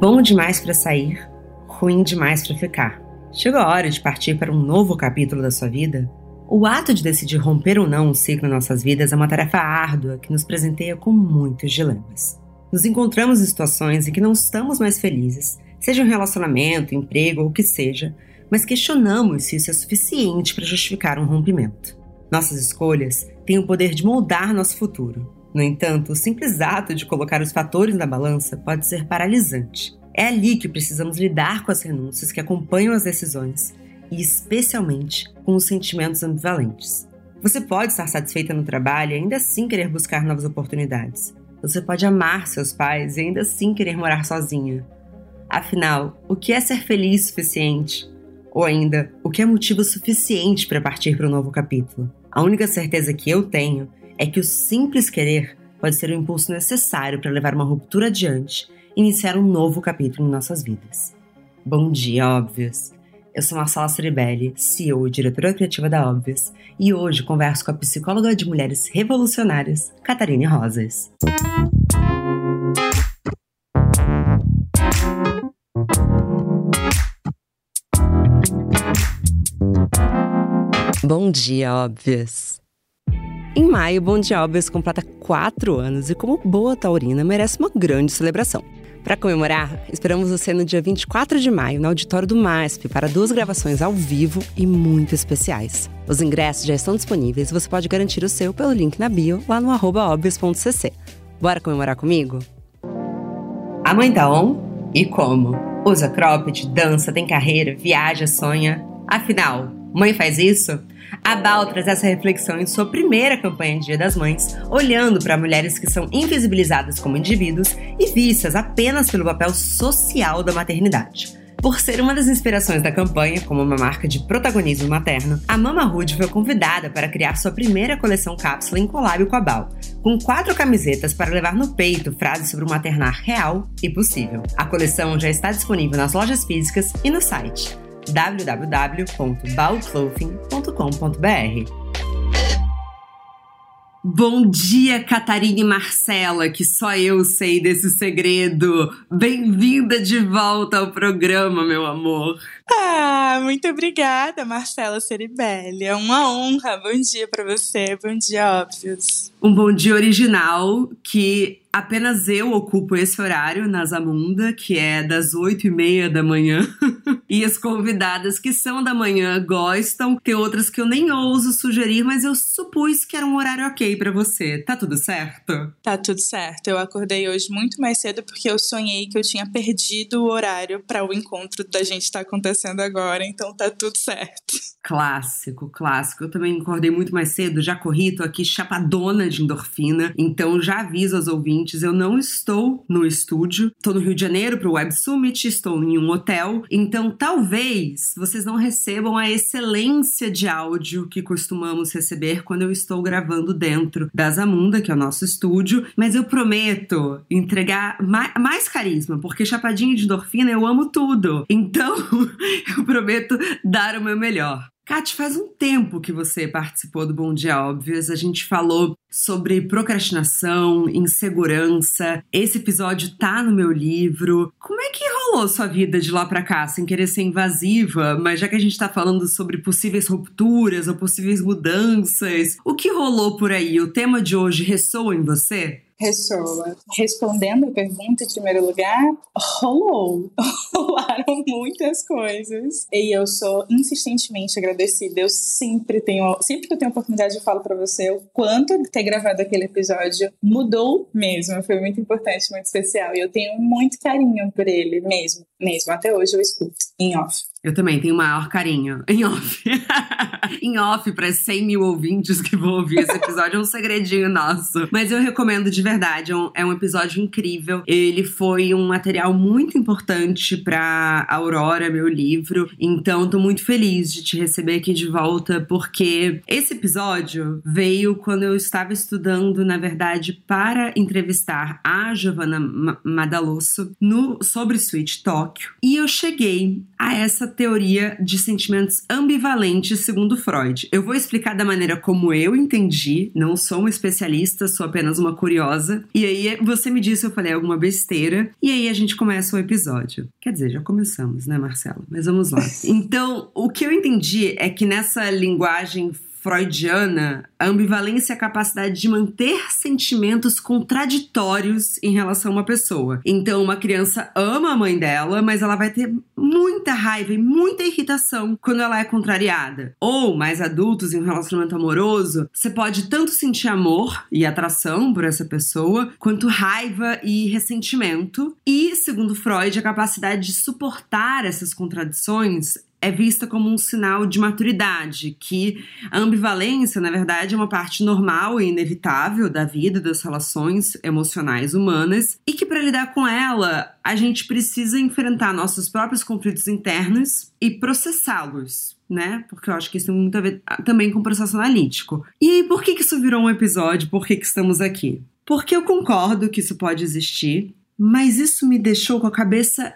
Bom demais para sair, ruim demais para ficar. Chegou a hora de partir para um novo capítulo da sua vida? O ato de decidir romper ou não um ciclo em nossas vidas é uma tarefa árdua que nos presenteia com muitos dilemas. Nos encontramos em situações em que não estamos mais felizes, seja um relacionamento, emprego ou o que seja, mas questionamos se isso é suficiente para justificar um rompimento. Nossas escolhas têm o poder de moldar nosso futuro. No entanto, o simples ato de colocar os fatores na balança pode ser paralisante. É ali que precisamos lidar com as renúncias que acompanham as decisões e, especialmente, com os sentimentos ambivalentes. Você pode estar satisfeita no trabalho e ainda assim querer buscar novas oportunidades. Você pode amar seus pais e ainda assim querer morar sozinha. Afinal, o que é ser feliz o suficiente? Ou ainda, o que é motivo suficiente para partir para um novo capítulo? A única certeza que eu tenho é que o simples querer pode ser o impulso necessário para levar uma ruptura adiante e iniciar um novo capítulo em nossas vidas. Bom dia, óbvios! Eu sou Marcela Ceribelli, CEO e diretora criativa da Óbvias, e hoje converso com a psicóloga de mulheres revolucionárias, Catarine Rosas. Bom dia, Óbvias! Em maio, Dia Óbvias completa quatro anos e, como boa taurina, merece uma grande celebração. Para comemorar, esperamos você no dia 24 de maio, no auditório do MASP, para duas gravações ao vivo e muito especiais. Os ingressos já estão disponíveis e você pode garantir o seu pelo link na bio, lá no obvious.cc. Bora comemorar comigo? A mãe tá on? E como? Usa cropped, dança, tem carreira, viaja, sonha. Afinal, mãe faz isso? A Bal traz essa reflexão em sua primeira campanha de Dia das Mães, olhando para mulheres que são invisibilizadas como indivíduos e vistas apenas pelo papel social da maternidade. Por ser uma das inspirações da campanha, como uma marca de protagonismo materno, a Mama Hood foi convidada para criar sua primeira coleção cápsula em collab com a Bal, com quatro camisetas para levar no peito frases sobre o maternar real e possível. A coleção já está disponível nas lojas físicas e no site www.balclothing.com.br. Bom dia, Catarina e Marcela, que só eu sei desse segredo. Bem-vinda de volta ao programa, meu amor. Ah, muito obrigada, Marcela Ceribelli. É uma honra. Bom dia para você. Bom dia, óbvios. Um bom dia original que apenas eu ocupo esse horário na Zamunda, que é das oito e meia da manhã. e as convidadas que são da manhã gostam. Tem outras que eu nem ouso sugerir, mas eu supus que era um horário ok para você. Tá tudo certo? Tá tudo certo. Eu acordei hoje muito mais cedo porque eu sonhei que eu tinha perdido o horário para o encontro da gente estar tá acontecendo agora, então tá tudo certo. Clássico, clássico. Eu também acordei muito mais cedo, já corri, tô aqui chapadona de endorfina, então já aviso aos ouvintes, eu não estou no estúdio, tô no Rio de Janeiro pro Web Summit, estou em um hotel, então talvez vocês não recebam a excelência de áudio que costumamos receber quando eu estou gravando dentro da Zamunda, que é o nosso estúdio, mas eu prometo entregar mais, mais carisma, porque chapadinha de endorfina eu amo tudo. Então, eu prometo dar o meu melhor. Kat, faz um tempo que você participou do Bom Dia Óbvios. A gente falou sobre procrastinação, insegurança. Esse episódio tá no meu livro. Como é que rolou sua vida de lá para cá, sem querer ser invasiva, mas já que a gente tá falando sobre possíveis rupturas ou possíveis mudanças, o que rolou por aí? O tema de hoje ressoa em você? Ressoa. Respondendo a pergunta, em primeiro lugar, rolou. Rolaram muitas coisas. E eu sou insistentemente agradecida. Eu sempre tenho, sempre que eu tenho oportunidade, eu falo para você o quanto ter gravado aquele episódio mudou mesmo. Foi muito importante, muito especial. E eu tenho muito carinho por ele mesmo. Mesmo. Até hoje eu escuto em off. Eu também tenho o maior carinho. Em off. em off, para 100 mil ouvintes que vão ouvir esse episódio, é um segredinho nosso. Mas eu recomendo de verdade. É um, é um episódio incrível. Ele foi um material muito importante para Aurora, meu livro. Então, tô muito feliz de te receber aqui de volta, porque esse episódio veio quando eu estava estudando, na verdade, para entrevistar a Giovanna Madalosso no, sobre Sweet Tóquio. E eu cheguei a essa teoria de sentimentos ambivalentes, segundo Freud. Eu vou explicar da maneira como eu entendi, não sou uma especialista, sou apenas uma curiosa. E aí você me disse se eu falei alguma besteira, e aí a gente começa o episódio. Quer dizer, já começamos, né, Marcelo? Mas vamos lá. Então, o que eu entendi é que nessa linguagem freudiana, a ambivalência é a capacidade de manter sentimentos contraditórios em relação a uma pessoa. Então, uma criança ama a mãe dela, mas ela vai ter muita raiva e muita irritação quando ela é contrariada. Ou, mais adultos em um relacionamento amoroso, você pode tanto sentir amor e atração por essa pessoa, quanto raiva e ressentimento. E, segundo Freud, a capacidade de suportar essas contradições é vista como um sinal de maturidade, que a ambivalência, na verdade, é uma parte normal e inevitável da vida, das relações emocionais humanas, e que para lidar com ela, a gente precisa enfrentar nossos próprios conflitos internos e processá-los. Né? Porque eu acho que isso tem muito a ver também com o processo analítico. E aí, por que, que isso virou um episódio? Por que, que estamos aqui? Porque eu concordo que isso pode existir, mas isso me deixou com a cabeça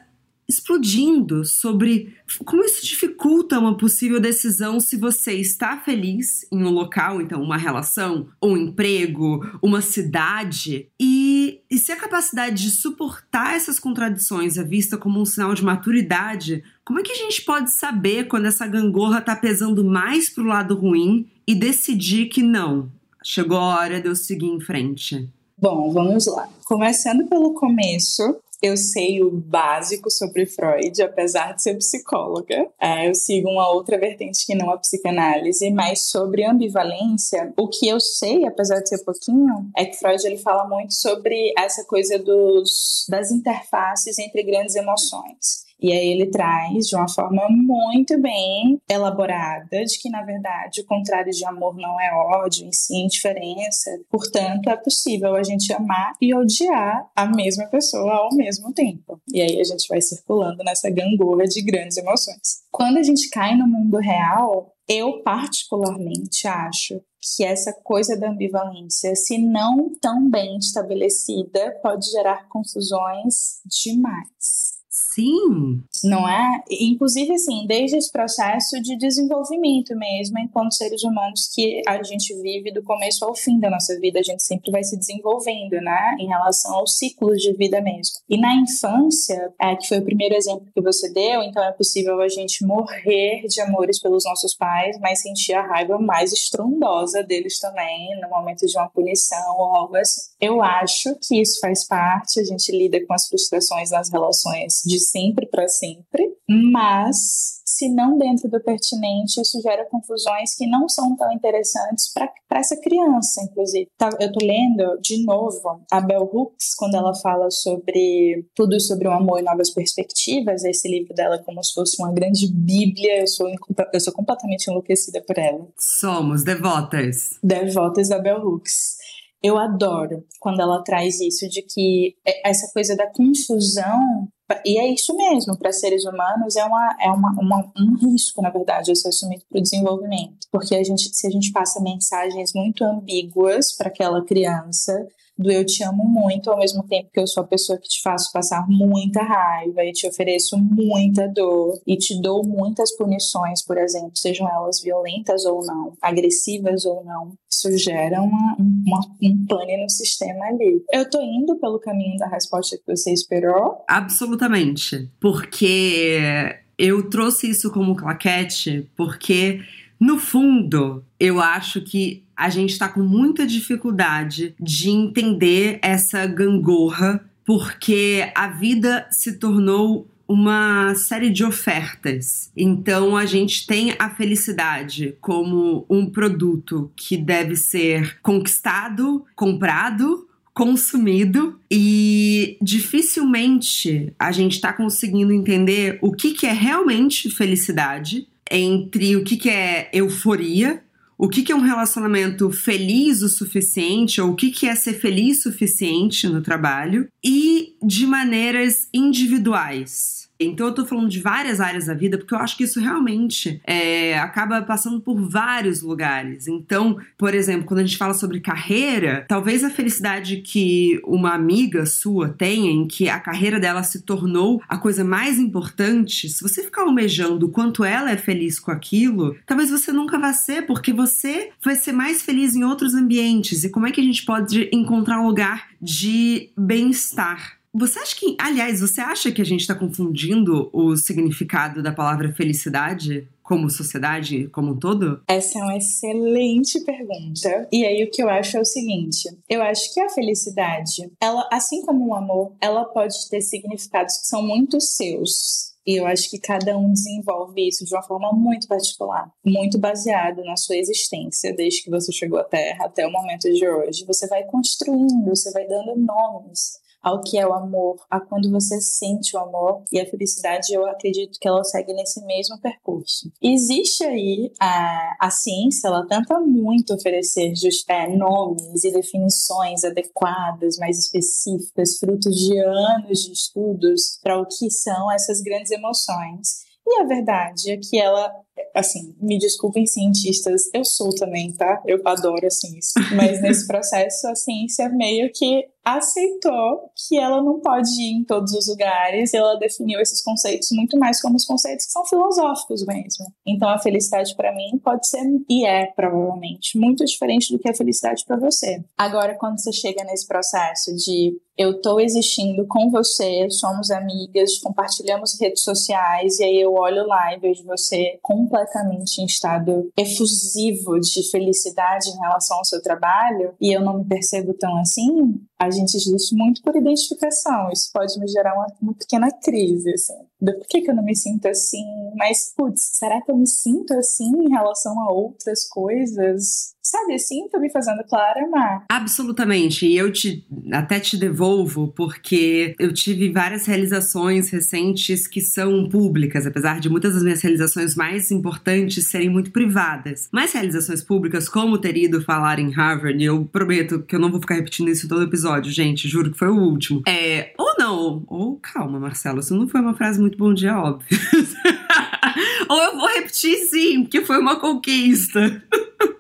explodindo sobre como isso dificulta uma possível decisão se você está feliz em um local, então uma relação, um emprego, uma cidade, e, e se a capacidade de suportar essas contradições é vista como um sinal de maturidade, como é que a gente pode saber quando essa gangorra está pesando mais pro lado ruim e decidir que não, chegou a hora de eu seguir em frente? Bom, vamos lá. Começando pelo começo, eu sei o básico sobre Freud, apesar de ser psicóloga. É, eu sigo uma outra vertente que não a psicanálise, mas sobre ambivalência, o que eu sei, apesar de ser pouquinho, é que Freud ele fala muito sobre essa coisa dos, das interfaces entre grandes emoções. E aí ele traz de uma forma muito bem elaborada de que, na verdade, o contrário de amor não é ódio, em si é indiferença. Portanto, é possível a gente amar e odiar a mesma pessoa ao mesmo tempo. E aí a gente vai circulando nessa gangorra de grandes emoções. Quando a gente cai no mundo real, eu particularmente acho que essa coisa da ambivalência, se não tão bem estabelecida, pode gerar confusões demais. Sim. Não é? Inclusive, assim, desde esse processo de desenvolvimento mesmo, enquanto seres humanos que a gente vive do começo ao fim da nossa vida, a gente sempre vai se desenvolvendo, né? Em relação aos ciclos de vida mesmo. E na infância, é, que foi o primeiro exemplo que você deu, então é possível a gente morrer de amores pelos nossos pais, mas sentir a raiva mais estrondosa deles também, no momento de uma punição ou algo assim. Eu acho que isso faz parte, a gente lida com as frustrações nas relações de sempre para sempre, mas se não dentro do pertinente, isso gera confusões que não são tão interessantes para essa criança, inclusive. Tá, eu tô lendo de novo a Bell Hooks, quando ela fala sobre tudo sobre o amor e novas perspectivas, esse livro dela é como se fosse uma grande bíblia, eu sou, eu sou completamente enlouquecida por ela. Somos devotas. Devotas da Bell Hooks. Eu adoro quando ela traz isso de que essa coisa da confusão e é isso mesmo, para seres humanos é, uma, é uma, uma, um risco, na verdade, esse assumido para o desenvolvimento. Porque a gente, se a gente passa mensagens muito ambíguas para aquela criança, do eu te amo muito, ao mesmo tempo que eu sou a pessoa que te faço passar muita raiva e te ofereço muita dor e te dou muitas punições, por exemplo, sejam elas violentas ou não, agressivas ou não. Isso gera uma, uma, um pane no sistema ali. Eu tô indo pelo caminho da resposta que você esperou? Absolutamente. Porque eu trouxe isso como claquete, porque no fundo, eu acho que a gente está com muita dificuldade de entender essa gangorra, porque a vida se tornou uma série de ofertas. Então a gente tem a felicidade como um produto que deve ser conquistado, comprado, consumido e dificilmente a gente está conseguindo entender o que, que é realmente felicidade entre o que, que é euforia, o que, que é um relacionamento feliz o suficiente, ou o que, que é ser feliz o suficiente no trabalho, e de maneiras individuais. Então eu tô falando de várias áreas da vida, porque eu acho que isso realmente é, acaba passando por vários lugares. Então, por exemplo, quando a gente fala sobre carreira, talvez a felicidade que uma amiga sua tenha, em que a carreira dela se tornou a coisa mais importante, se você ficar almejando o quanto ela é feliz com aquilo, talvez você nunca vá ser, porque você vai ser mais feliz em outros ambientes. E como é que a gente pode encontrar um lugar de bem-estar? Você acha que, aliás, você acha que a gente está confundindo o significado da palavra felicidade como sociedade como um todo? Essa é uma excelente pergunta. E aí o que eu acho é o seguinte: eu acho que a felicidade, ela, assim como o amor, ela pode ter significados que são muito seus. E eu acho que cada um desenvolve isso de uma forma muito particular, muito baseado na sua existência, desde que você chegou à Terra até o momento de hoje. Você vai construindo, você vai dando nomes ao que é o amor, a quando você sente o amor e a felicidade, eu acredito que ela segue nesse mesmo percurso. Existe aí a, a ciência, ela tenta muito oferecer just, é, nomes e definições adequadas, mais específicas, frutos de anos de estudos para o que são essas grandes emoções. E a verdade é que ela, assim, me desculpem cientistas, eu sou também, tá? Eu adoro a ciência. Mas nesse processo, a ciência meio que aceitou que ela não pode ir em todos os lugares e ela definiu esses conceitos muito mais como os conceitos que são filosóficos mesmo. Então a felicidade para mim pode ser e é provavelmente muito diferente do que a felicidade para você. Agora quando você chega nesse processo de eu tô existindo com você, somos amigas, compartilhamos redes sociais e aí eu olho lá e vejo você completamente em estado efusivo de felicidade em relação ao seu trabalho e eu não me percebo tão assim, a gente existe muito por identificação. Isso pode me gerar uma, uma pequena crise, assim. Do por que, que eu não me sinto assim? Mas, putz, será que eu me sinto assim em relação a outras coisas? Sabe assim, tô me fazendo clara, Mar? Absolutamente. E eu te até te devolvo, porque eu tive várias realizações recentes que são públicas, apesar de muitas das minhas realizações mais importantes serem muito privadas. Mas realizações públicas, como ter ido falar em Harvard, eu prometo que eu não vou ficar repetindo isso todo episódio, gente, juro que foi o último. É, ou não, ou calma, Marcelo, isso não foi uma frase muito bom dia, óbvio. ou eu vou repetir sim, porque foi uma conquista.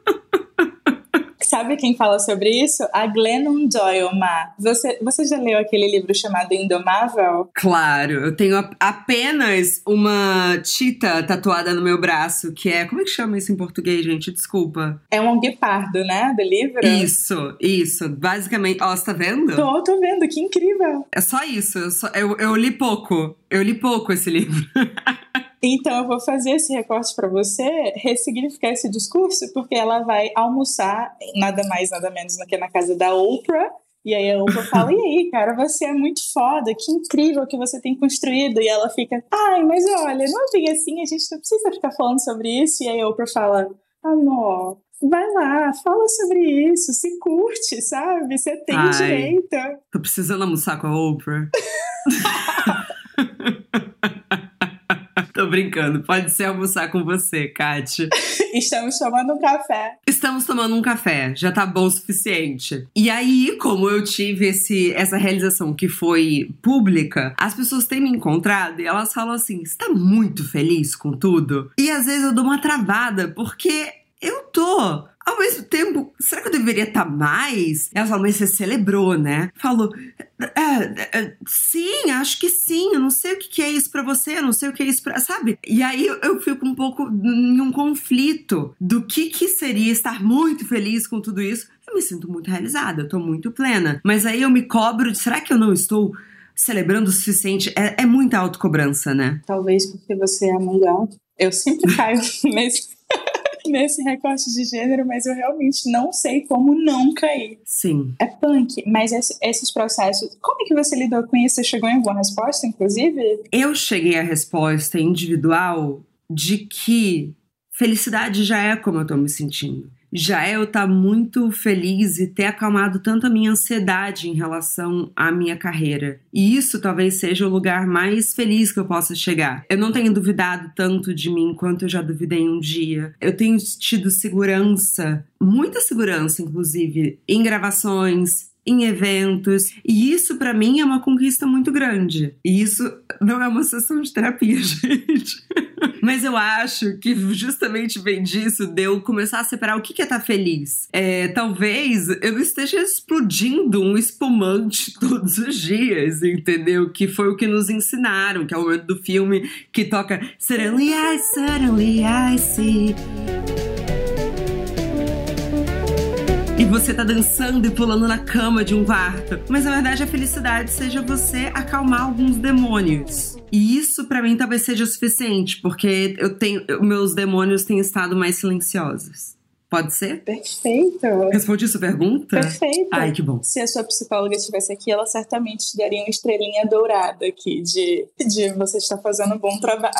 Sabe quem fala sobre isso? A Glennon Doyle, Ma. Você, você já leu aquele livro chamado Indomável? Claro, eu tenho apenas uma tita tatuada no meu braço, que é. Como é que chama isso em português, gente? Desculpa. É um guepardo, né? Do livro? Isso, isso. Basicamente. Ó, você tá vendo? Tô, tô vendo, que incrível. É só isso. Eu, só, eu, eu li pouco. Eu li pouco esse livro. Então eu vou fazer esse recorte para você ressignificar esse discurso, porque ela vai almoçar nada mais, nada menos do que na casa da Oprah. E aí a Oprah fala: E aí, cara, você é muito foda, que incrível que você tem construído. E ela fica: Ai, mas olha, não é bem assim, a gente não precisa ficar falando sobre isso. E aí a Oprah fala: Amor, vai lá, fala sobre isso, se curte, sabe? Você tem Ai, direito. Tô precisando almoçar com a Oprah. Tô brincando. Pode ser almoçar com você, Kátia. Estamos tomando um café. Estamos tomando um café. Já tá bom o suficiente. E aí, como eu tive esse, essa realização que foi pública, as pessoas têm me encontrado e elas falam assim: você tá muito feliz com tudo? E às vezes eu dou uma travada, porque eu tô ao mesmo tempo, será que eu deveria estar tá mais? Ela falou, mas você celebrou, né? Falou, é, é, sim, acho que sim. Eu não sei o que é isso para você, eu não sei o que é isso pra. Sabe? E aí eu, fico um pouco em um conflito do que, que seria estar muito feliz com tudo isso. Eu me sinto muito realizada, eu tô muito plena. Mas aí eu me cobro de, será que eu não estou celebrando o suficiente? É, é muita autocobrança, né? Talvez porque você é mulher. Eu sempre caio nesse nesse recorte de gênero, mas eu realmente não sei como não cair. Sim. É punk, mas esses processos, como é que você lidou com isso? Você chegou em alguma resposta, inclusive? Eu cheguei à resposta individual de que felicidade já é como eu tô me sentindo já é eu tá muito feliz e ter acalmado tanto a minha ansiedade em relação à minha carreira. E isso talvez seja o lugar mais feliz que eu possa chegar. Eu não tenho duvidado tanto de mim quanto eu já duvidei um dia. Eu tenho tido segurança, muita segurança, inclusive, em gravações, em eventos. E isso, para mim, é uma conquista muito grande. E isso não é uma sessão de terapia, gente. Mas eu acho que justamente vem disso de eu começar a separar o que é estar tá feliz. É, talvez eu esteja explodindo um espumante todos os dias, entendeu? Que foi o que nos ensinaram, que é o momento do filme que toca Suddenly I, Suddenly I See. e você tá dançando e pulando na cama de um quarto. Mas na verdade a felicidade seja você acalmar alguns demônios. E isso para mim talvez seja o suficiente, porque eu tenho meus demônios têm estado mais silenciosos. Pode ser? Perfeito. Respondi sua pergunta? Perfeito. Ai, que bom. Se a sua psicóloga estivesse aqui, ela certamente te daria uma estrelinha dourada aqui de, de você estar fazendo um bom trabalho.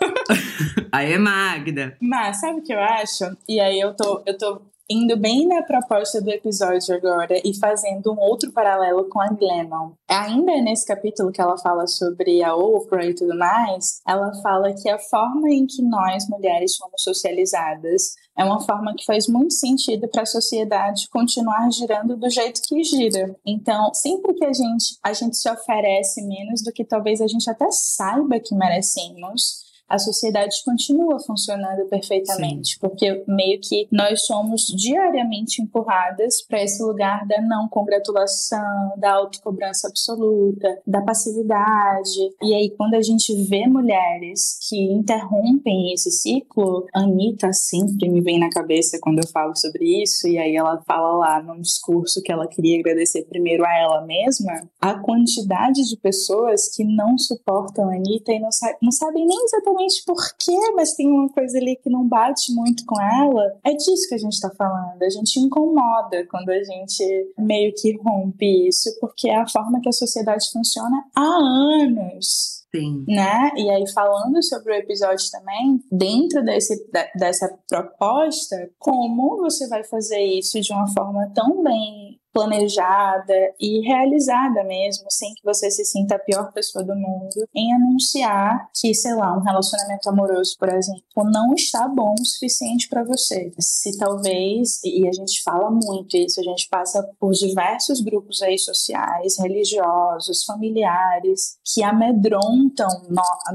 Aí, Magda. Mas sabe o que eu acho? E aí eu tô, eu tô indo bem na proposta do episódio agora e fazendo um outro paralelo com a Glennon. Ainda nesse capítulo que ela fala sobre a Oprah e tudo mais, ela fala que a forma em que nós mulheres somos socializadas é uma forma que faz muito sentido para a sociedade continuar girando do jeito que gira. Então, sempre que a gente a gente se oferece menos do que talvez a gente até saiba que merecemos, a sociedade continua funcionando perfeitamente, Sim. porque meio que nós somos diariamente empurradas para esse lugar da não congratulação, da autocobrança absoluta, da passividade. E aí, quando a gente vê mulheres que interrompem esse ciclo, Anitta sempre me vem na cabeça quando eu falo sobre isso, e aí ela fala lá num discurso que ela queria agradecer primeiro a ela mesma, a quantidade de pessoas que não suportam a Anitta e não, sa não sabem nem exatamente exatamente por quê, mas tem uma coisa ali que não bate muito com ela. É disso que a gente está falando. A gente incomoda quando a gente meio que rompe isso, porque é a forma que a sociedade funciona há anos. Sim. Né? E aí, falando sobre o episódio também, dentro desse, dessa proposta, como você vai fazer isso de uma forma tão bem planejada e realizada mesmo, sem que você se sinta a pior pessoa do mundo, em anunciar que, sei lá, um relacionamento amoroso, por exemplo, não está bom o suficiente para você. Se talvez, e a gente fala muito isso, a gente passa por diversos grupos aí sociais, religiosos, familiares, que amedrontam,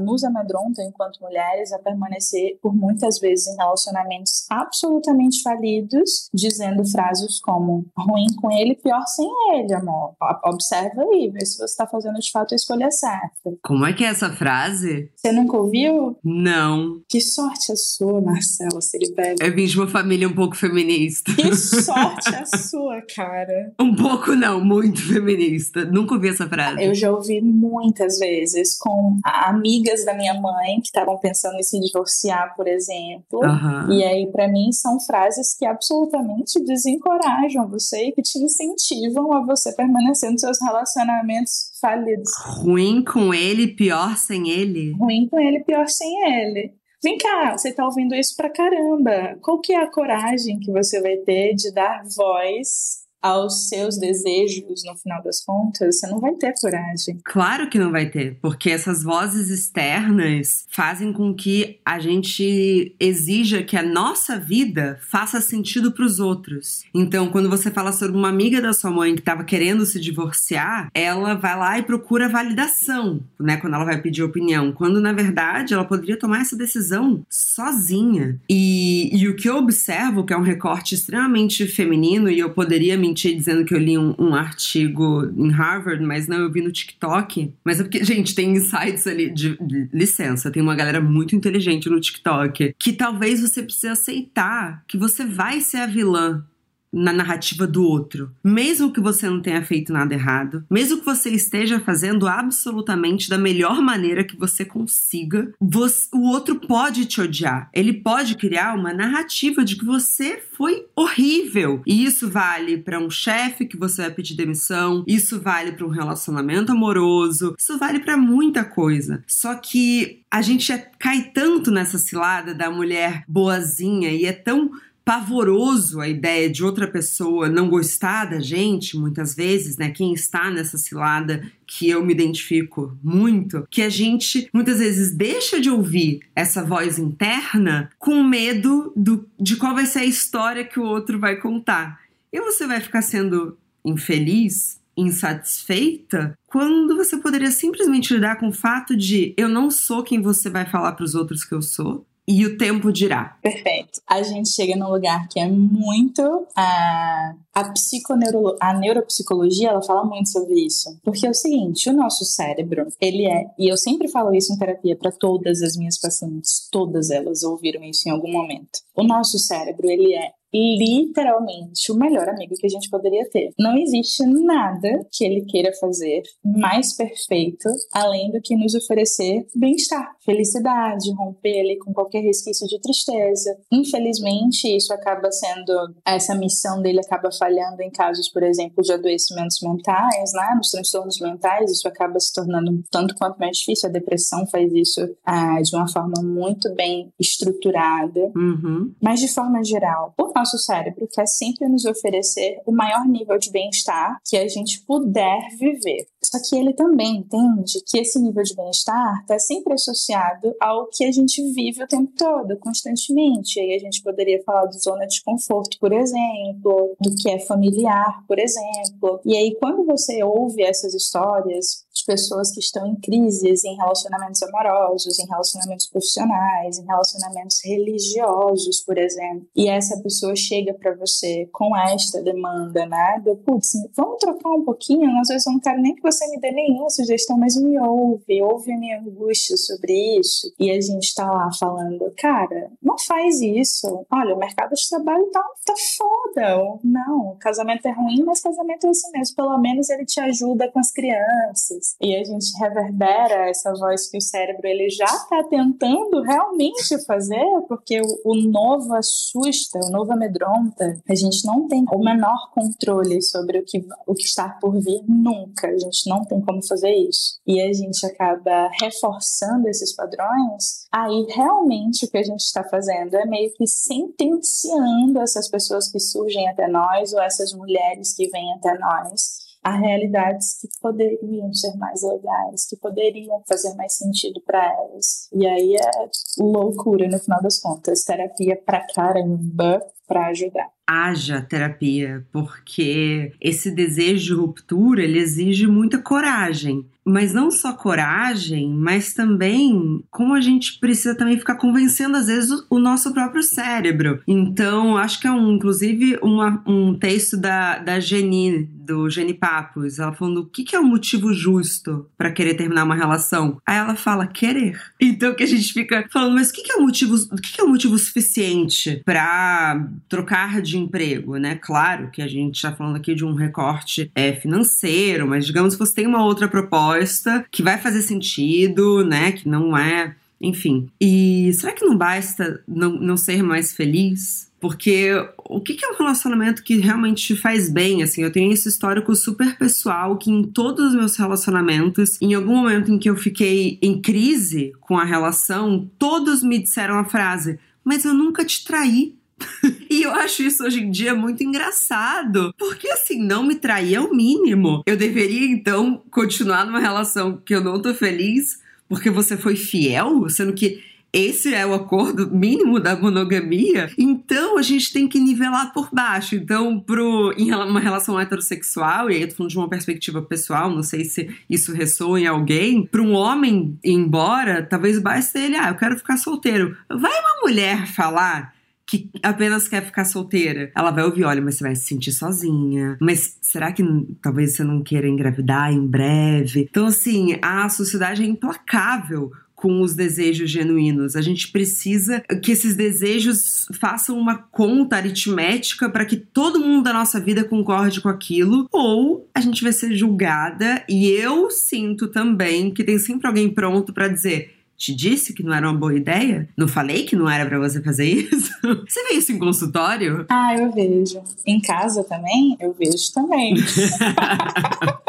nos amedrontam enquanto mulheres a permanecer por muitas vezes em relacionamentos absolutamente falidos, dizendo frases como ruim com ele ele pior sem ele, amor. Observa aí, vê se você está fazendo de fato a escolha certa. Como é que é essa frase? Você nunca ouviu? Não. Que sorte a sua, Marcela Ceribelli. Eu vim de uma família um pouco feminista. Que sorte a sua, cara. Um pouco não, muito feminista. Nunca ouvi essa frase. Eu já ouvi muitas vezes com amigas da minha mãe que estavam pensando em se divorciar, por exemplo. Uhum. E aí, para mim, são frases que absolutamente desencorajam você e que te incentivam a você permanecer nos seus relacionamentos falidos. Ruim com ele, pior sem ele? Ruim com ele, pior sem ele. Vem cá, você tá ouvindo isso pra caramba. Qual que é a coragem que você vai ter de dar voz aos seus desejos no final das contas, você não vai ter coragem. Claro que não vai ter, porque essas vozes externas fazem com que a gente exija que a nossa vida faça sentido para os outros. Então, quando você fala sobre uma amiga da sua mãe que estava querendo se divorciar, ela vai lá e procura validação, né, quando ela vai pedir opinião, quando na verdade ela poderia tomar essa decisão sozinha. E, e o que eu observo, que é um recorte extremamente feminino, e eu poderia me mentir dizendo que eu li um, um, artigo em Harvard, mas não, eu vi no TikTok. Mas é porque, gente, tem insights ali de licença, tem uma galera muito inteligente no TikTok que talvez você precise aceitar que você vai ser a vilã na narrativa do outro. Mesmo que você não tenha feito nada errado, mesmo que você esteja fazendo absolutamente da melhor maneira que você consiga, você, o outro pode te odiar. Ele pode criar uma narrativa de que você foi horrível. E isso vale para um chefe que você vai pedir demissão, isso vale para um relacionamento amoroso, isso vale para muita coisa. Só que a gente é, cai tanto nessa cilada da mulher boazinha e é tão pavoroso a ideia de outra pessoa não gostar da gente, muitas vezes, né? Quem está nessa cilada que eu me identifico muito, que a gente muitas vezes deixa de ouvir essa voz interna com medo do, de qual vai ser a história que o outro vai contar. E você vai ficar sendo infeliz, insatisfeita, quando você poderia simplesmente lidar com o fato de eu não sou quem você vai falar para os outros que eu sou, e o tempo dirá. Perfeito. A gente chega num lugar que é muito a a psiconeuro, a neuropsicologia, ela fala muito sobre isso. Porque é o seguinte, o nosso cérebro, ele é, e eu sempre falo isso em terapia para todas as minhas pacientes, todas elas ouviram isso em algum momento. O nosso cérebro, ele é literalmente o melhor amigo que a gente poderia ter. Não existe nada que ele queira fazer mais perfeito além do que nos oferecer bem-estar, felicidade, romper ali com qualquer resquício de tristeza. Infelizmente, isso acaba sendo essa missão dele acaba falhando em casos, por exemplo, de adoecimentos mentais, né? Nos transtornos mentais, isso acaba se tornando tanto quanto mais difícil. A depressão faz isso ah, de uma forma muito bem estruturada. Uhum. Mas de forma geral, o nosso cérebro quer sempre nos oferecer o maior nível de bem-estar que a gente puder viver. Só que ele também entende que esse nível de bem-estar está sempre associado ao que a gente vive o tempo todo, constantemente. Aí a gente poderia falar de zona de conforto, por exemplo, do que é familiar, por exemplo. E aí, quando você ouve essas histórias de pessoas que estão em crises em relacionamentos amorosos, em relacionamentos profissionais, em relacionamentos religiosos, por exemplo, e essa pessoa chega para você com esta demanda, né? Do, putz, vamos trocar um pouquinho, às vezes eu não quero nem que você me dê nenhuma sugestão, mas me ouve, ouve a minha angústia sobre isso. E a gente está lá falando, cara, não faz isso. Olha, o mercado de trabalho tá, tá foda. Não, casamento é ruim, mas casamento é assim mesmo. Pelo menos ele te ajuda com as crianças e a gente reverbera essa voz que o cérebro ele já está tentando realmente fazer, porque o, o novo assusta, o novo amedronta. A gente não tem o menor controle sobre o que, o que está por vir nunca. A gente não tem como fazer isso. E a gente acaba reforçando esses padrões. Aí realmente o que a gente está fazendo é meio que sentenciando essas pessoas que surgem até nós ou essas mulheres que vêm até nós a realidades que poderiam ser mais legais, que poderiam fazer mais sentido para elas. E aí é loucura no final das contas, terapia pra caramba para ajudar. Haja terapia, porque esse desejo de ruptura ele exige muita coragem mas não só coragem, mas também como a gente precisa também ficar convencendo às vezes o, nosso próprio cérebro. Então, acho que é um, inclusive uma, um texto da, da Geni, do Geni Papos, ela falando o que, que é o motivo justo para querer terminar uma relação. Aí ela fala querer. Então que a gente fica falando, mas o que, que é o motivo, o que, que é o motivo suficiente para trocar de emprego, né? Claro que a gente está falando aqui de um recorte é, financeiro, mas digamos que você tem uma outra proposta proposta que vai fazer sentido, né? Que não é. Enfim. E será que não basta não, não ser mais feliz? Porque o que é um relacionamento que realmente te faz bem? Assim, eu tenho esse histórico super pessoal que em todos os meus relacionamentos, em algum momento em que eu fiquei em crise com a relação, todos me disseram a frase: Mas eu nunca te traí e eu acho isso hoje em dia muito engraçado. Porque assim, não me trair é o mínimo. Eu deveria então continuar numa relação que eu não tô feliz porque você foi fiel, sendo que esse é o acordo mínimo da monogamia, então a gente tem que nivelar por baixo. Então, pro, em uma relação heterossexual, e aí eu tô falando de uma perspectiva pessoal, não sei se isso ressoa em alguém, para um homem ir embora, talvez basta ele, ah, eu quero ficar solteiro. Vai uma mulher falar que apenas quer ficar solteira, ela vai ouvir: olha, mas você vai se sentir sozinha. Mas será que talvez você não queira engravidar em breve? Então, assim, a sociedade é implacável com os desejos genuínos. A gente precisa que esses desejos façam uma conta aritmética para que todo mundo da nossa vida concorde com aquilo, ou a gente vai ser julgada. E eu sinto também que tem sempre alguém pronto para dizer te disse que não era uma boa ideia? Não falei que não era para você fazer isso? Você vê isso em consultório? Ah, eu vejo. Em casa também? Eu vejo também.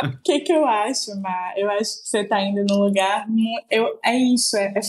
O que, que eu acho, Má? Eu acho que você tá indo num lugar. Eu, é isso, é, é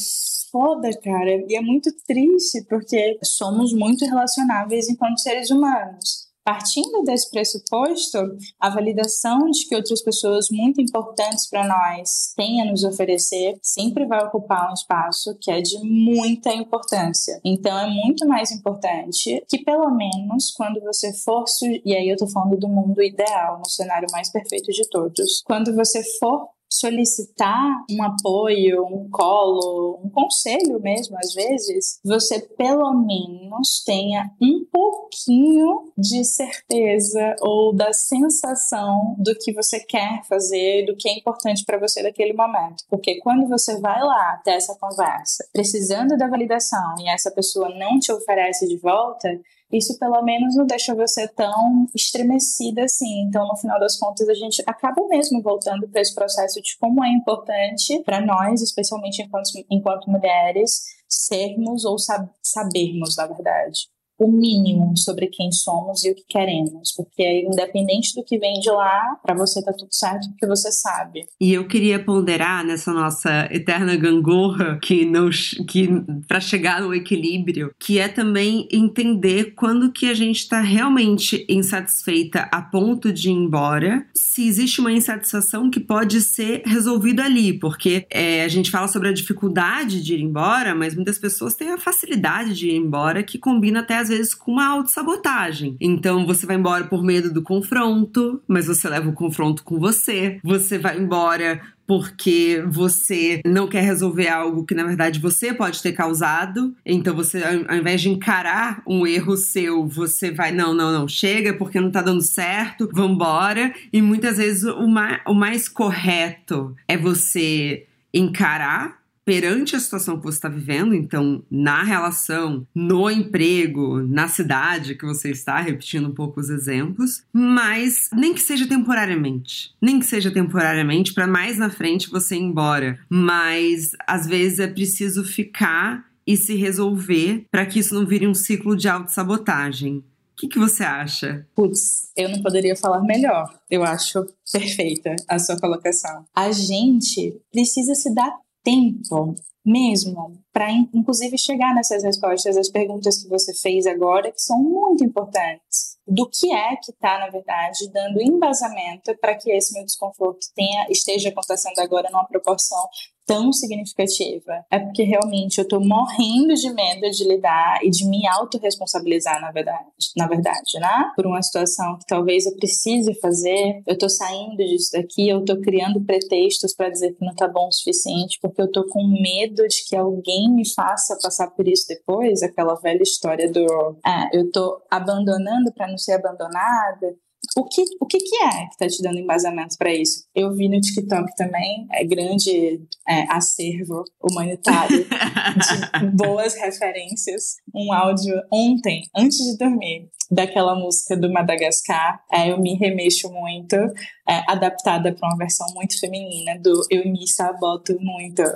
foda, cara. E é muito triste, porque somos muito relacionáveis enquanto seres humanos. Partindo desse pressuposto, a validação de que outras pessoas muito importantes para nós têm a nos oferecer sempre vai ocupar um espaço que é de muita importância. Então, é muito mais importante que, pelo menos, quando você for. E aí, eu tô falando do mundo ideal, no cenário mais perfeito de todos. Quando você for solicitar um apoio, um colo, um conselho mesmo, às vezes, você pelo menos tenha um pouquinho de certeza ou da sensação do que você quer fazer, do que é importante para você naquele momento. Porque quando você vai lá ter essa conversa, precisando da validação e essa pessoa não te oferece de volta, isso pelo menos não deixa você tão estremecida assim. Então, no final das contas, a gente acaba mesmo voltando para esse processo de como é importante para nós, especialmente enquanto, enquanto mulheres, sermos ou sab sabermos, na verdade o mínimo sobre quem somos e o que queremos, porque independente do que vem de lá, para você tá tudo certo porque você sabe. E eu queria ponderar nessa nossa eterna gangorra que não que para chegar no equilíbrio, que é também entender quando que a gente está realmente insatisfeita a ponto de ir embora, se existe uma insatisfação que pode ser resolvida ali, porque é, a gente fala sobre a dificuldade de ir embora, mas muitas pessoas têm a facilidade de ir embora que combina até às vezes com uma autossabotagem. Então você vai embora por medo do confronto, mas você leva o confronto com você. Você vai embora porque você não quer resolver algo que na verdade você pode ter causado. Então você, ao invés de encarar um erro seu, você vai, não, não, não, chega porque não tá dando certo, vambora. E muitas vezes o mais, o mais correto é você encarar perante a situação que você está vivendo, então na relação, no emprego, na cidade que você está, repetindo um pouco os exemplos, mas nem que seja temporariamente, nem que seja temporariamente para mais na frente você ir embora, mas às vezes é preciso ficar e se resolver para que isso não vire um ciclo de autossabotagem. O que, que você acha? Putz, eu não poderia falar melhor. Eu acho perfeita a sua colocação. A gente precisa se dar tempo mesmo para inclusive chegar nessas respostas às perguntas que você fez agora, que são muito importantes. Do que é que está, na verdade, dando embasamento para que esse meu desconforto tenha, esteja acontecendo agora numa proporção tão significativa. É porque realmente eu tô morrendo de medo de lidar e de me autorresponsabilizar, na verdade, na verdade, né? Por uma situação que talvez eu precise fazer, eu tô saindo disso daqui, eu tô criando pretextos para dizer que não tá bom o suficiente, porque eu tô com medo de que alguém me faça passar por isso depois, aquela velha história do ah, eu tô abandonando para não ser abandonada. O que, o que, que é que está te dando embasamento para isso? Eu vi no TikTok também, é grande é, acervo humanitário de boas referências. Um áudio ontem, antes de dormir, daquela música do Madagascar. É, eu me remexo muito, é, adaptada para uma versão muito feminina do Eu me saboto muito.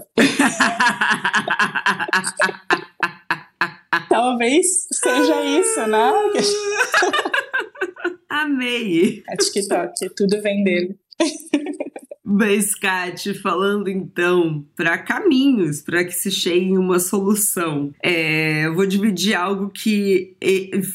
Talvez seja isso, né? Amei! É TikTok, tudo vem dele. Mas, Kat, falando então para caminhos para que se chegue em uma solução, é, eu vou dividir algo que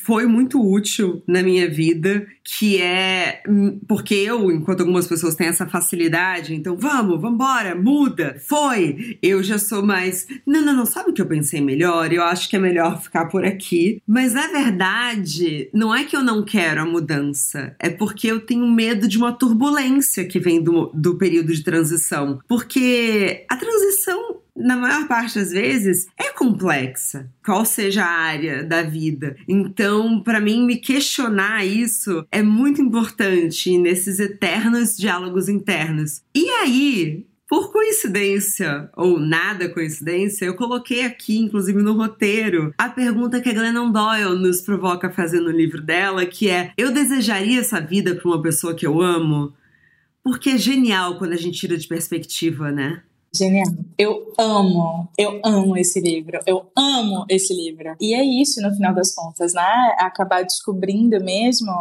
foi muito útil na minha vida que é hum, porque eu, enquanto algumas pessoas têm essa facilidade, então vamos, vamos embora, muda, foi. Eu já sou mais, não, não, não, sabe o que eu pensei melhor? Eu acho que é melhor ficar por aqui. Mas na verdade, não é que eu não quero a mudança, é porque eu tenho medo de uma turbulência que vem do, do período de transição. Porque a transição na maior parte das vezes, é complexa, qual seja a área da vida. Então, para mim, me questionar isso é muito importante nesses eternos diálogos internos. E aí, por coincidência, ou nada coincidência, eu coloquei aqui, inclusive no roteiro, a pergunta que a Glennon Doyle nos provoca a fazer no livro dela, que é: Eu desejaria essa vida para uma pessoa que eu amo? Porque é genial quando a gente tira de perspectiva, né? Genial. Eu amo, eu amo esse livro. Eu amo esse livro. E é isso, no final das contas, né? Acabar descobrindo mesmo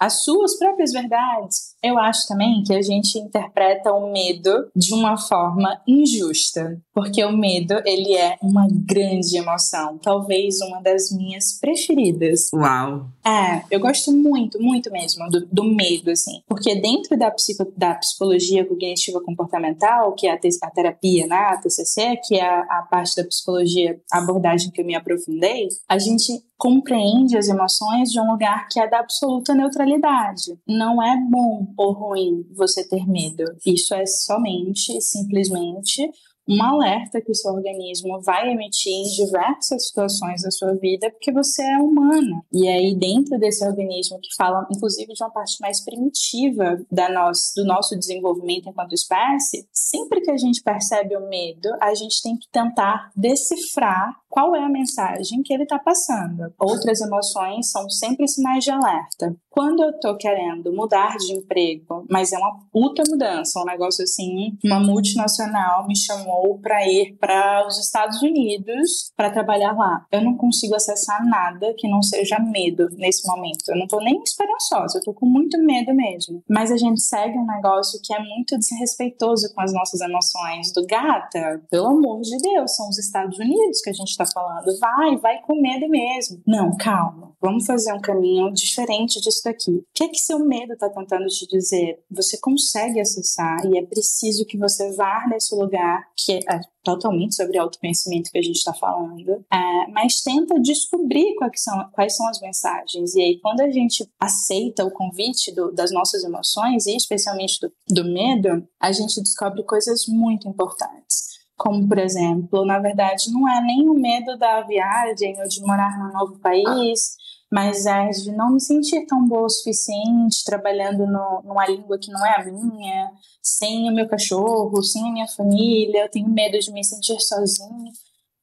as suas próprias verdades. Eu acho também que a gente interpreta o medo de uma forma injusta, porque o medo, ele é uma grande emoção, talvez uma das minhas preferidas. Uau! É, eu gosto muito, muito mesmo do, do medo, assim, porque dentro da, psico, da psicologia cognitiva comportamental, que é a, te, a terapia, né, a TCC, que é a, a parte da psicologia, a abordagem que eu me aprofundei, a gente compreende as emoções de um lugar que é da absoluta neutralidade. Não é bom ou ruim você ter medo. Isso é somente, simplesmente, um alerta que o seu organismo vai emitir em diversas situações da sua vida, porque você é humana. E aí, dentro desse organismo, que fala, inclusive, de uma parte mais primitiva da nossa, do nosso desenvolvimento enquanto espécie, sempre que a gente percebe o medo, a gente tem que tentar decifrar qual é a mensagem que ele está passando. Outras emoções são sempre sinais de alerta. Quando eu tô querendo mudar de emprego, mas é uma puta mudança, um negócio assim, uma multinacional me chamou para ir para os Estados Unidos para trabalhar lá. Eu não consigo acessar nada que não seja medo nesse momento. Eu não tô nem esperançosa, eu tô com muito medo mesmo. Mas a gente segue um negócio que é muito desrespeitoso com as nossas emoções. Do gata, pelo amor de Deus, são os Estados Unidos que a gente tá falando. Vai, vai com medo mesmo. Não, calma. Vamos fazer um caminho diferente disso daqui. O que é que seu medo está tentando te dizer? Você consegue acessar e é preciso que você vá nesse lugar que é totalmente sobre autoconhecimento que a gente está falando, é, mas tenta descobrir quais são, quais são as mensagens. E aí, quando a gente aceita o convite do, das nossas emoções, e especialmente do, do medo, a gente descobre coisas muito importantes como por exemplo, na verdade, não é nem o medo da viagem ou de morar num novo país, mas é de não me sentir tão boa o suficiente trabalhando no, numa língua que não é a minha, sem o meu cachorro, sem a minha família, eu tenho medo de me sentir sozinha.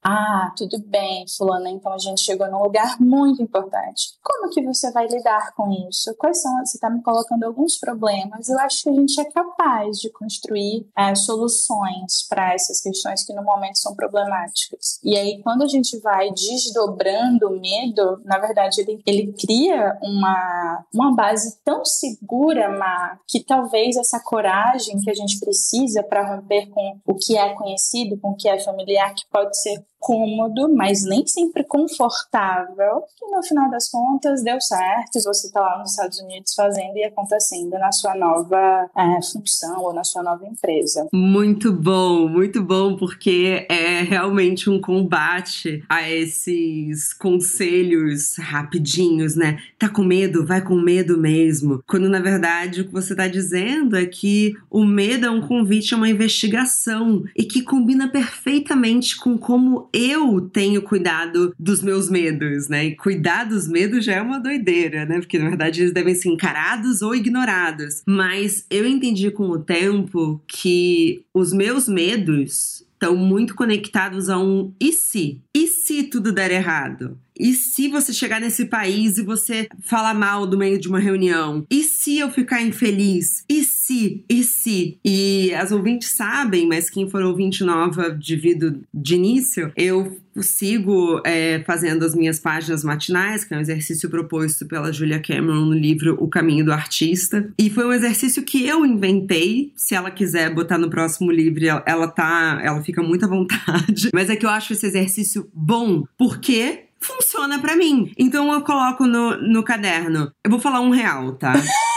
Ah, tudo bem, fulana, então a gente chegou num lugar muito importante. Como que você vai lidar com isso? Quais são, você está me colocando alguns problemas, eu acho que a gente é capaz de construir é, soluções para essas questões que no momento são problemáticas. E aí, quando a gente vai desdobrando o medo, na verdade, ele, ele cria uma, uma base tão segura, Má, que talvez essa coragem que a gente precisa para romper com o que é conhecido, com o que é familiar, que pode ser cômodo, mas nem sempre confortável, que no final das contas deu certo você está lá nos Estados Unidos fazendo e acontecendo na sua nova é, função ou na sua nova empresa. Muito bom, muito bom, porque é realmente um combate a esses conselhos rapidinhos, né? Tá com medo? Vai com medo mesmo. Quando na verdade o que você está dizendo é que o medo é um convite a uma investigação e que combina perfeitamente com como eu tenho cuidado dos meus medos, né? E cuidar dos medos já é uma doideira, né? Porque na verdade eles devem ser encarados ou ignorados. Mas eu entendi com o tempo que os meus medos estão muito conectados a um e se? E se tudo der errado? E se você chegar nesse país e você falar mal do meio de uma reunião? E se eu ficar infeliz? E se? E se? E as ouvintes sabem, mas quem for ouvinte nova devido de início, eu sigo é, fazendo as minhas páginas matinais, que é um exercício proposto pela Julia Cameron no livro O Caminho do Artista. E foi um exercício que eu inventei. Se ela quiser botar no próximo livro, ela tá. Ela fica muito à vontade. Mas é que eu acho esse exercício bom, porque funciona para mim. Então eu coloco no, no caderno. Eu vou falar um real, tá?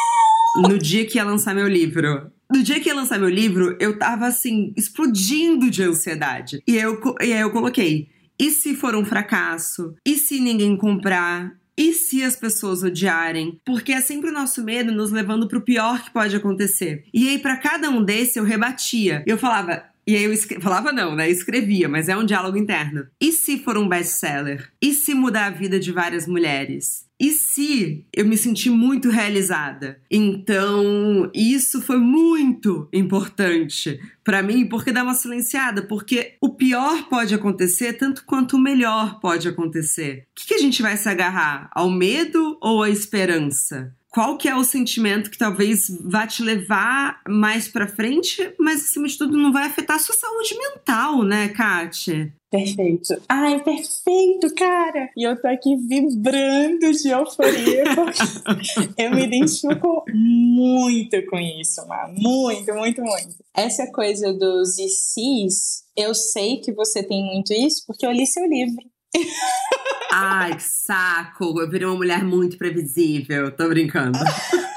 no dia que ia lançar meu livro. No dia que ia lançar meu livro, eu tava assim, explodindo de ansiedade. E, eu, e aí eu coloquei: e se for um fracasso? E se ninguém comprar? E se as pessoas odiarem? Porque é sempre o nosso medo nos levando pro pior que pode acontecer. E aí, para cada um desse, eu rebatia. Eu falava: e aí eu falava não, né? Escrevia, mas é um diálogo interno. E se for um best-seller? E se mudar a vida de várias mulheres? E se eu me senti muito realizada? Então, isso foi muito importante para mim, porque dá uma silenciada, porque o pior pode acontecer tanto quanto o melhor pode acontecer. O que, que a gente vai se agarrar? Ao medo ou à esperança? Qual que é o sentimento que talvez vá te levar mais para frente, mas acima de tudo não vai afetar a sua saúde mental, né, Kátia? Perfeito. Ai, perfeito, cara! E eu tô aqui vibrando de euforia porque eu me identifico muito com isso, mano. Muito, muito, muito. Essa coisa dos ICs, eu sei que você tem muito isso porque eu li seu livro. Ai, que saco! Eu virei uma mulher muito previsível. Tô brincando.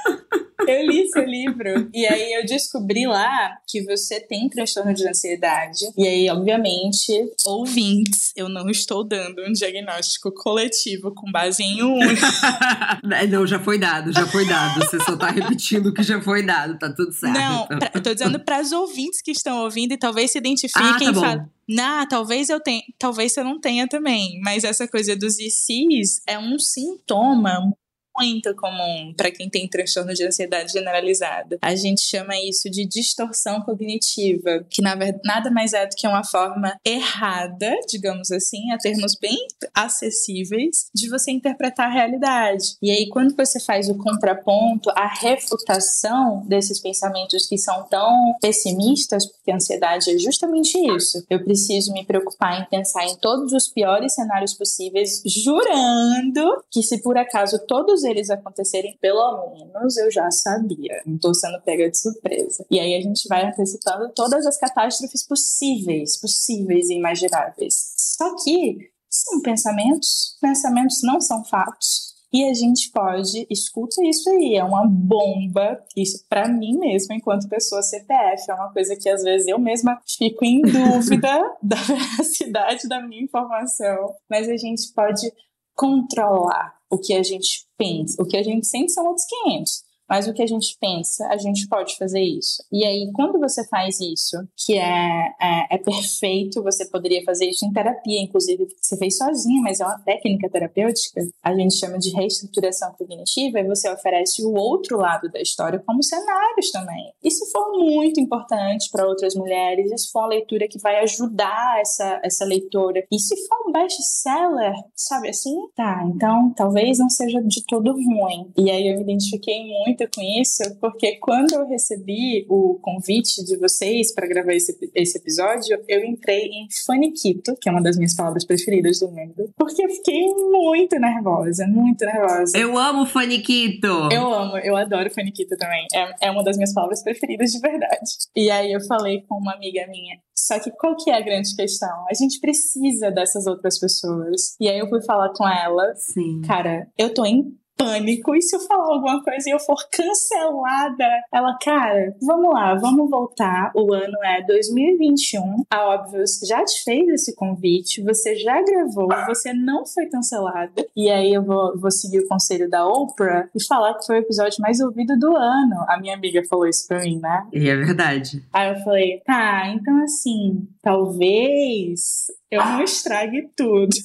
Eu li seu livro e aí eu descobri lá que você tem transtorno de ansiedade. E aí, obviamente, ouvintes, eu não estou dando um diagnóstico coletivo com base em um. não, já foi dado, já foi dado. Você só tá repetindo o que já foi dado, tá tudo certo. Não, pra, eu tô dizendo para os ouvintes que estão ouvindo e talvez se identifiquem ah, tá e falem. Nah, talvez eu tenha, talvez você não tenha também, mas essa coisa dos ICs é um sintoma muito comum para quem tem transtorno de ansiedade generalizada. A gente chama isso de distorção cognitiva, que na verdade nada mais é do que uma forma errada, digamos assim, a termos bem acessíveis, de você interpretar a realidade. E aí, quando você faz o contraponto, a refutação desses pensamentos que são tão pessimistas, porque a ansiedade é justamente isso. Eu preciso me preocupar em pensar em todos os piores cenários possíveis, jurando que se por acaso todos eles acontecerem, pelo menos eu já sabia. Não tô sendo pega de surpresa. E aí a gente vai antecipando todas as catástrofes possíveis, possíveis e imagináveis. Só que são pensamentos, pensamentos não são fatos. E a gente pode, escuta isso aí, é uma bomba. Isso para mim mesmo, enquanto pessoa CPF, é uma coisa que às vezes eu mesma fico em dúvida da veracidade da minha informação. Mas a gente pode controlar o que a gente pensa. O que a gente sente são outros 500. Mas o que a gente pensa, a gente pode fazer isso. E aí, quando você faz isso, que é, é, é perfeito, você poderia fazer isso em terapia, inclusive, você fez sozinha, mas é uma técnica terapêutica, a gente chama de reestruturação cognitiva, e você oferece o outro lado da história como cenários também. Isso for muito importante para outras mulheres, isso for uma leitura que vai ajudar essa, essa leitora. E se for um best-seller, sabe assim? Tá, então talvez não seja de todo ruim. E aí eu me identifiquei muito muito com isso, porque quando eu recebi o convite de vocês para gravar esse, esse episódio, eu entrei em faniquito, que é uma das minhas palavras preferidas do mundo, porque eu fiquei muito nervosa, muito nervosa. Eu amo faniquito! Eu amo, eu adoro faniquito também. É, é uma das minhas palavras preferidas de verdade. E aí eu falei com uma amiga minha, só que qual que é a grande questão? A gente precisa dessas outras pessoas. E aí eu fui falar com ela. Sim. Cara, eu tô em pânico. E se eu falar alguma coisa e eu for cancelada? Ela, cara, vamos lá, vamos voltar. O ano é 2021. A Óbvios já te fez esse convite, você já gravou, você não foi cancelada. E aí eu vou, vou seguir o conselho da Oprah e falar que foi o episódio mais ouvido do ano. A minha amiga falou isso pra mim, né? E é verdade. Aí eu falei, tá, então assim, talvez eu não estrague tudo.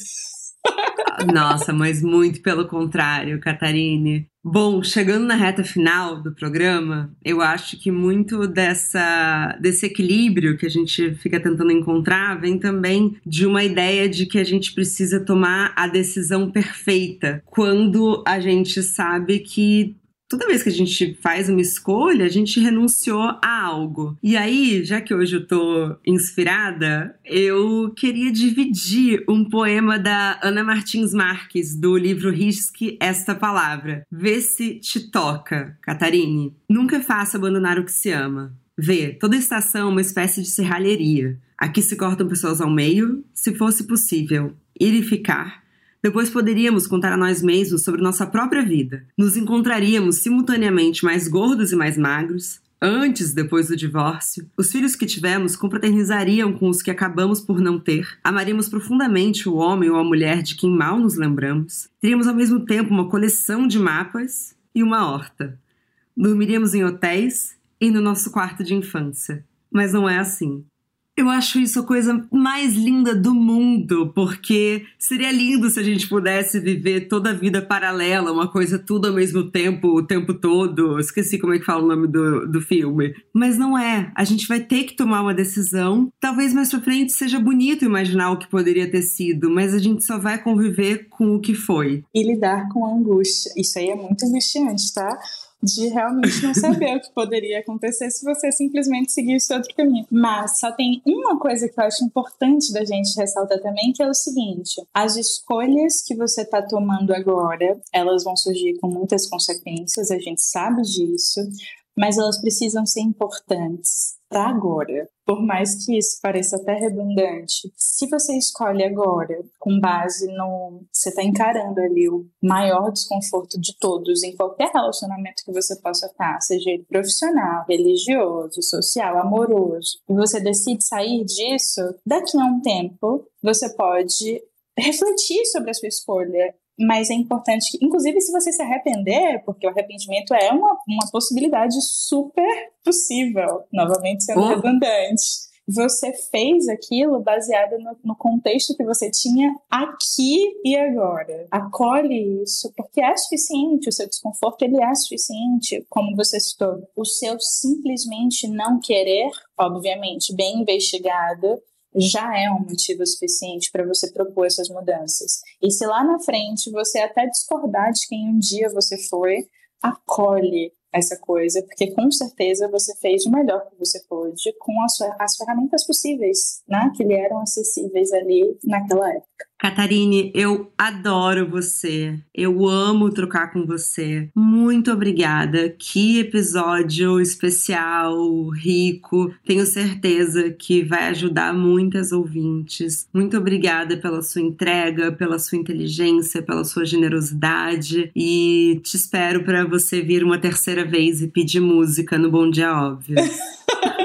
Nossa, mas muito pelo contrário, Catarine. Bom, chegando na reta final do programa, eu acho que muito dessa, desse equilíbrio que a gente fica tentando encontrar vem também de uma ideia de que a gente precisa tomar a decisão perfeita quando a gente sabe que toda vez que a gente faz uma escolha, a gente renunciou a algo. E aí, já que hoje eu tô inspirada, eu queria dividir um poema da Ana Martins Marques, do livro Risque Esta Palavra. Vê se te toca, Catarine. Nunca é fácil abandonar o que se ama. Vê, toda estação é uma espécie de serralheria. Aqui se cortam pessoas ao meio, se fosse possível. Ir e ficar depois poderíamos contar a nós mesmos sobre nossa própria vida. Nos encontraríamos simultaneamente mais gordos e mais magros, antes depois do divórcio. Os filhos que tivemos confraternizariam com os que acabamos por não ter. Amaríamos profundamente o homem ou a mulher de quem mal nos lembramos. Teríamos ao mesmo tempo uma coleção de mapas e uma horta. Dormiríamos em hotéis e no nosso quarto de infância. Mas não é assim. Eu acho isso a coisa mais linda do mundo, porque seria lindo se a gente pudesse viver toda a vida paralela, uma coisa tudo ao mesmo tempo, o tempo todo. Esqueci como é que fala o nome do, do filme. Mas não é. A gente vai ter que tomar uma decisão. Talvez mais pra frente seja bonito imaginar o que poderia ter sido, mas a gente só vai conviver com o que foi. E lidar com a angústia. Isso aí é muito angustiante, tá? De realmente não saber o que poderia acontecer se você simplesmente seguisse outro caminho. Mas só tem uma coisa que eu acho importante da gente ressaltar também, que é o seguinte: as escolhas que você está tomando agora, elas vão surgir com muitas consequências, a gente sabe disso, mas elas precisam ser importantes para agora. Por mais que isso pareça até redundante, se você escolhe agora, com base no. Você está encarando ali o maior desconforto de todos em qualquer relacionamento que você possa estar, seja ele profissional, religioso, social, amoroso, e você decide sair disso, daqui a um tempo, você pode refletir sobre a sua escolha mas é importante que, inclusive, se você se arrepender, porque o arrependimento é uma, uma possibilidade super possível, novamente sendo oh. redundante. Você fez aquilo baseado no, no, contexto que você tinha aqui e agora. Acolhe isso, porque é suficiente, o seu desconforto ele é suficiente, como você citou. O seu simplesmente não querer, obviamente, bem investigado, já é um motivo suficiente para você propor essas mudanças. E se lá na frente você até discordar de quem um dia você foi, acolhe essa coisa, porque com certeza você fez o melhor que você pôde com as, as ferramentas possíveis, né, que lhe eram acessíveis ali naquela época. Catarine, eu adoro você. Eu amo trocar com você. Muito obrigada. Que episódio especial, rico. Tenho certeza que vai ajudar muitas ouvintes. Muito obrigada pela sua entrega, pela sua inteligência, pela sua generosidade e te espero para você vir uma terceira vez e pedir música no Bom Dia Óbvio.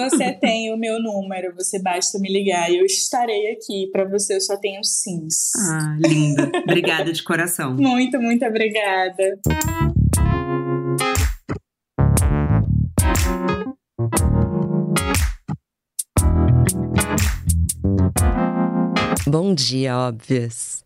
Você tem o meu número, você basta me ligar e eu estarei aqui. Para você eu só tenho sims. Ah, linda. obrigada de coração. Muito, muito obrigada. Bom dia, óbvias.